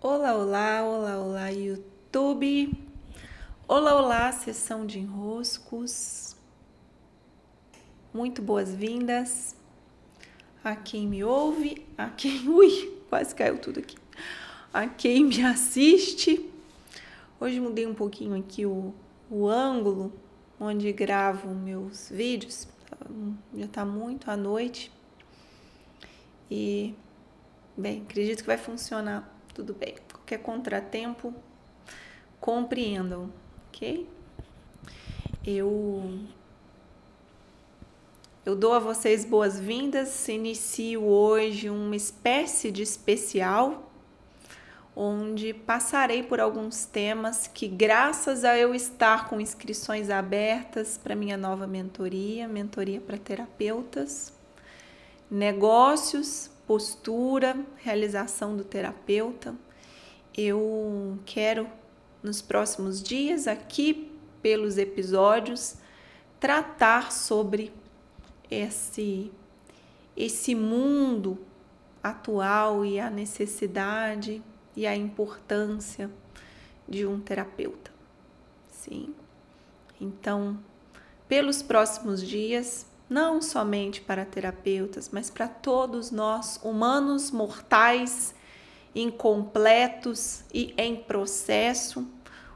Olá, olá, olá, olá, YouTube. Olá, olá, sessão de enroscos. Muito boas-vindas a quem me ouve, a quem. Ui, quase caiu tudo aqui. A quem me assiste. Hoje mudei um pouquinho aqui o, o ângulo onde gravo meus vídeos. Já tá muito à noite. E, bem, acredito que vai funcionar tudo bem. Qualquer contratempo, compreendam, ok? Eu eu dou a vocês boas-vindas. Inicio hoje uma espécie de especial onde passarei por alguns temas que, graças a eu estar com inscrições abertas para minha nova mentoria, mentoria para terapeutas, negócios, postura, realização do terapeuta. Eu quero nos próximos dias aqui pelos episódios tratar sobre esse esse mundo atual e a necessidade e a importância de um terapeuta. Sim. Então, pelos próximos dias, não somente para terapeutas, mas para todos nós, humanos mortais, incompletos e em processo.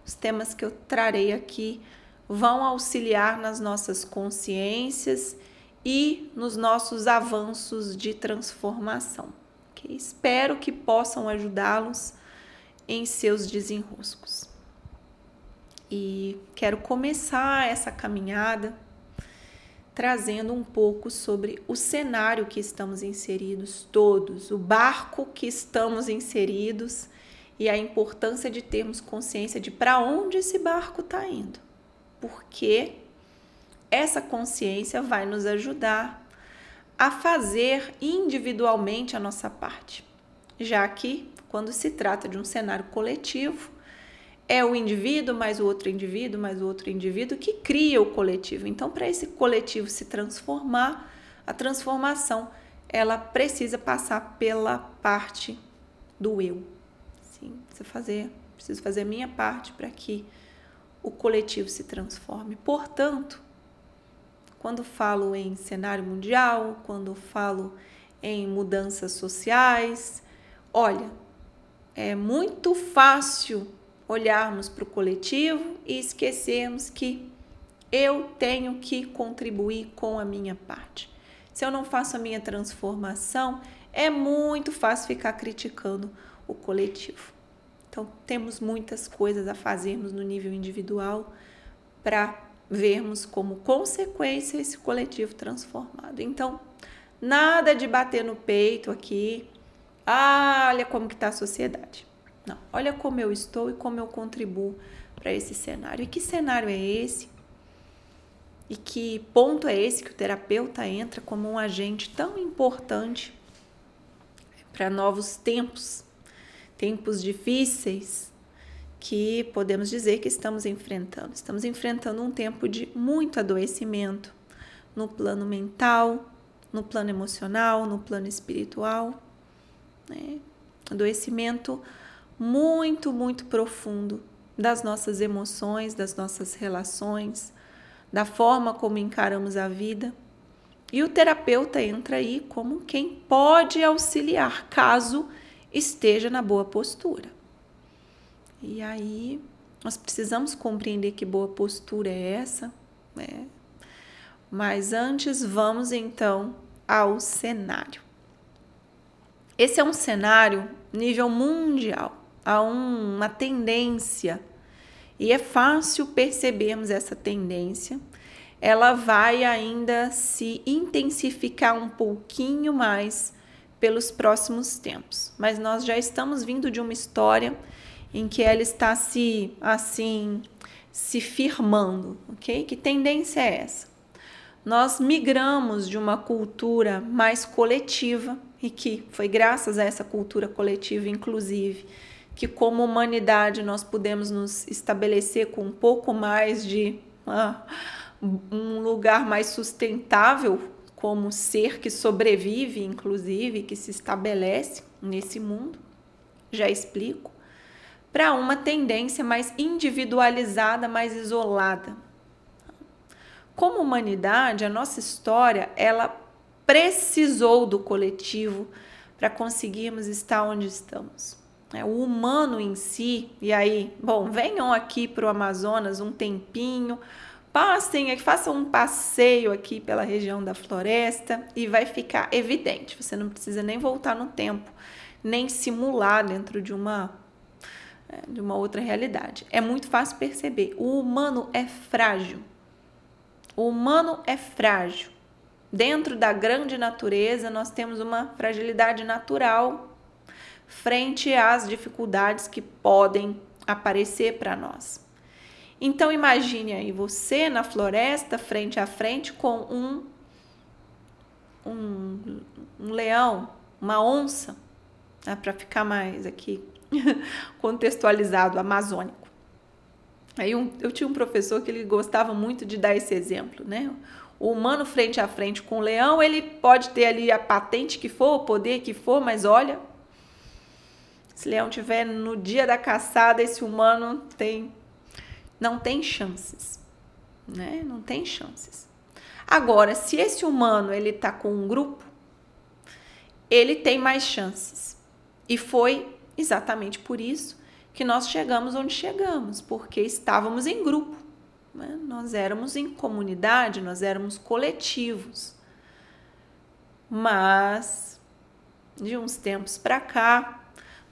Os temas que eu trarei aqui vão auxiliar nas nossas consciências e nos nossos avanços de transformação. Okay? Espero que possam ajudá-los em seus desenroscos. E quero começar essa caminhada trazendo um pouco sobre o cenário que estamos inseridos todos, o barco que estamos inseridos e a importância de termos consciência de para onde esse barco está indo. Porque essa consciência vai nos ajudar a fazer individualmente a nossa parte, já que quando se trata de um cenário coletivo, é o indivíduo mais o outro indivíduo mais o outro indivíduo que cria o coletivo. Então, para esse coletivo se transformar, a transformação ela precisa passar pela parte do eu. Sim, precisa fazer, preciso fazer a minha parte para que o coletivo se transforme. Portanto, quando falo em cenário mundial, quando falo em mudanças sociais, olha, é muito fácil olharmos para o coletivo e esquecermos que eu tenho que contribuir com a minha parte. Se eu não faço a minha transformação, é muito fácil ficar criticando o coletivo. Então, temos muitas coisas a fazermos no nível individual para vermos como consequência esse coletivo transformado. Então, nada de bater no peito aqui. Ah, olha como que está a sociedade. Não, olha como eu estou e como eu contribuo para esse cenário. E que cenário é esse? E que ponto é esse que o terapeuta entra como um agente tão importante para novos tempos, tempos difíceis que podemos dizer que estamos enfrentando. Estamos enfrentando um tempo de muito adoecimento no plano mental, no plano emocional, no plano espiritual. Né? Adoecimento muito, muito profundo das nossas emoções, das nossas relações, da forma como encaramos a vida. E o terapeuta entra aí como quem pode auxiliar, caso esteja na boa postura. E aí nós precisamos compreender que boa postura é essa, né? Mas antes vamos então ao cenário. Esse é um cenário nível mundial a uma tendência, e é fácil percebermos essa tendência, ela vai ainda se intensificar um pouquinho mais pelos próximos tempos. Mas nós já estamos vindo de uma história em que ela está se assim se firmando, ok? Que tendência é essa? Nós migramos de uma cultura mais coletiva e que foi graças a essa cultura coletiva, inclusive, que como humanidade nós podemos nos estabelecer com um pouco mais de ah, um lugar mais sustentável como ser que sobrevive, inclusive, que se estabelece nesse mundo, já explico, para uma tendência mais individualizada, mais isolada. Como humanidade, a nossa história, ela precisou do coletivo para conseguirmos estar onde estamos. É, o humano em si, e aí, bom, venham aqui para o Amazonas um tempinho, passem aqui, façam um passeio aqui pela região da floresta e vai ficar evidente. Você não precisa nem voltar no tempo, nem simular dentro de uma é, de uma outra realidade. É muito fácil perceber. O humano é frágil. O humano é frágil. Dentro da grande natureza, nós temos uma fragilidade natural frente às dificuldades que podem aparecer para nós. Então imagine aí você na floresta, frente a frente, com um, um, um leão, uma onça, né, para ficar mais aqui contextualizado, amazônico. Aí um, eu tinha um professor que ele gostava muito de dar esse exemplo, né? O humano frente a frente com o leão, ele pode ter ali a patente que for, o poder que for, mas olha, se leão tiver no dia da caçada, esse humano tem não tem chances, né? Não tem chances. Agora, se esse humano ele tá com um grupo, ele tem mais chances. E foi exatamente por isso que nós chegamos onde chegamos, porque estávamos em grupo. Né? Nós éramos em comunidade, nós éramos coletivos. Mas de uns tempos para cá,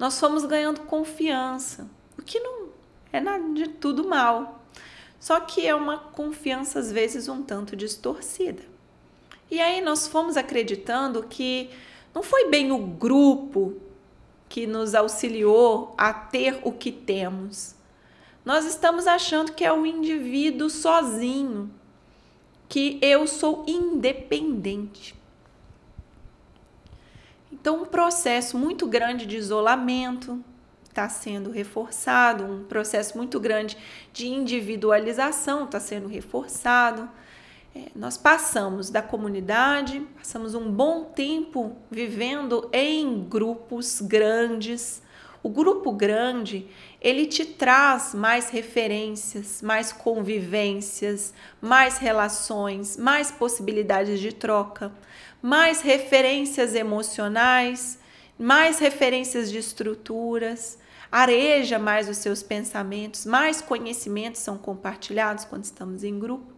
nós fomos ganhando confiança, o que não é nada de tudo mal. Só que é uma confiança às vezes um tanto distorcida. E aí nós fomos acreditando que não foi bem o grupo que nos auxiliou a ter o que temos. Nós estamos achando que é o indivíduo sozinho, que eu sou independente. Então, um processo muito grande de isolamento está sendo reforçado, um processo muito grande de individualização está sendo reforçado. É, nós passamos da comunidade, passamos um bom tempo vivendo em grupos grandes. O grupo grande, ele te traz mais referências, mais convivências, mais relações, mais possibilidades de troca mais referências emocionais, mais referências de estruturas, areja mais os seus pensamentos, mais conhecimentos são compartilhados quando estamos em grupo.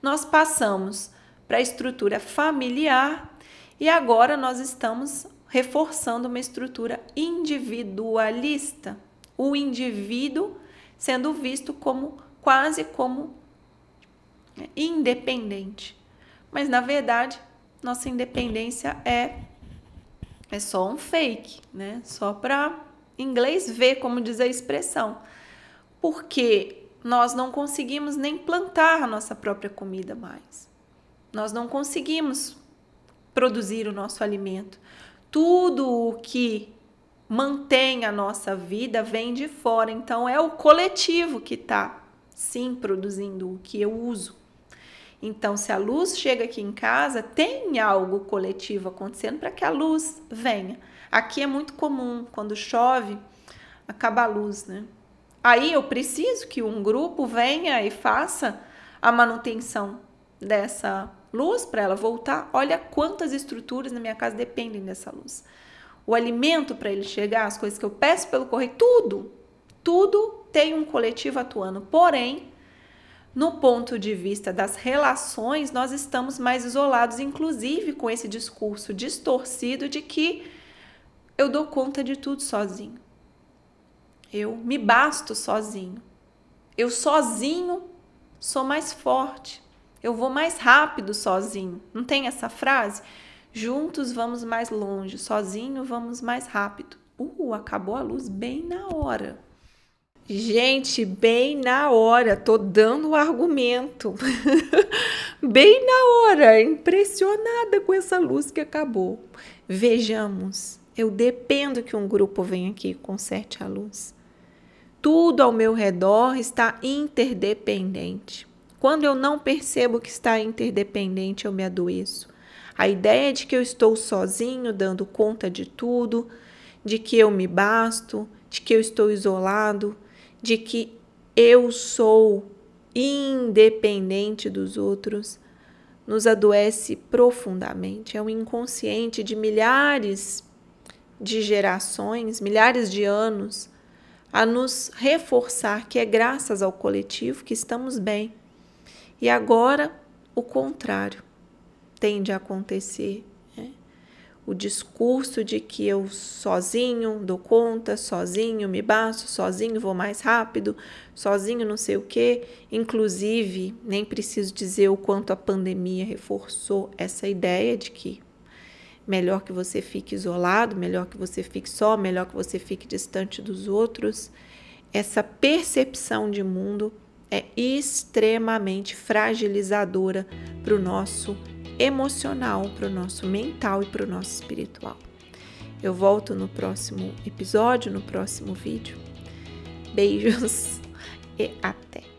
Nós passamos para a estrutura familiar e agora nós estamos reforçando uma estrutura individualista, o indivíduo sendo visto como quase como independente. Mas na verdade, nossa independência é é só um fake, né? Só para inglês ver como diz a expressão. Porque nós não conseguimos nem plantar a nossa própria comida mais. Nós não conseguimos produzir o nosso alimento. Tudo o que mantém a nossa vida vem de fora. Então é o coletivo que está sim produzindo o que eu uso. Então, se a luz chega aqui em casa, tem algo coletivo acontecendo para que a luz venha. Aqui é muito comum, quando chove, acaba a luz, né? Aí eu preciso que um grupo venha e faça a manutenção dessa luz para ela voltar. Olha quantas estruturas na minha casa dependem dessa luz. O alimento para ele chegar, as coisas que eu peço pelo correio, tudo, tudo tem um coletivo atuando. Porém, no ponto de vista das relações, nós estamos mais isolados, inclusive com esse discurso distorcido de que eu dou conta de tudo sozinho. Eu me basto sozinho. Eu sozinho sou mais forte. Eu vou mais rápido sozinho. Não tem essa frase? Juntos vamos mais longe, sozinho vamos mais rápido. Uh, acabou a luz bem na hora. Gente, bem na hora, tô dando o argumento. bem na hora, impressionada com essa luz que acabou. Vejamos, eu dependo que um grupo venha aqui e conserte a luz. Tudo ao meu redor está interdependente. Quando eu não percebo que está interdependente, eu me adoeço. A ideia de que eu estou sozinho, dando conta de tudo, de que eu me basto, de que eu estou isolado, de que eu sou independente dos outros, nos adoece profundamente. É o inconsciente de milhares de gerações, milhares de anos, a nos reforçar que é graças ao coletivo que estamos bem. E agora o contrário tende a acontecer o discurso de que eu sozinho dou conta, sozinho me basto, sozinho vou mais rápido, sozinho não sei o quê. Inclusive, nem preciso dizer o quanto a pandemia reforçou essa ideia de que melhor que você fique isolado, melhor que você fique só, melhor que você fique distante dos outros. Essa percepção de mundo é extremamente fragilizadora para o nosso emocional, para o nosso mental e para o nosso espiritual. Eu volto no próximo episódio, no próximo vídeo. Beijos e até!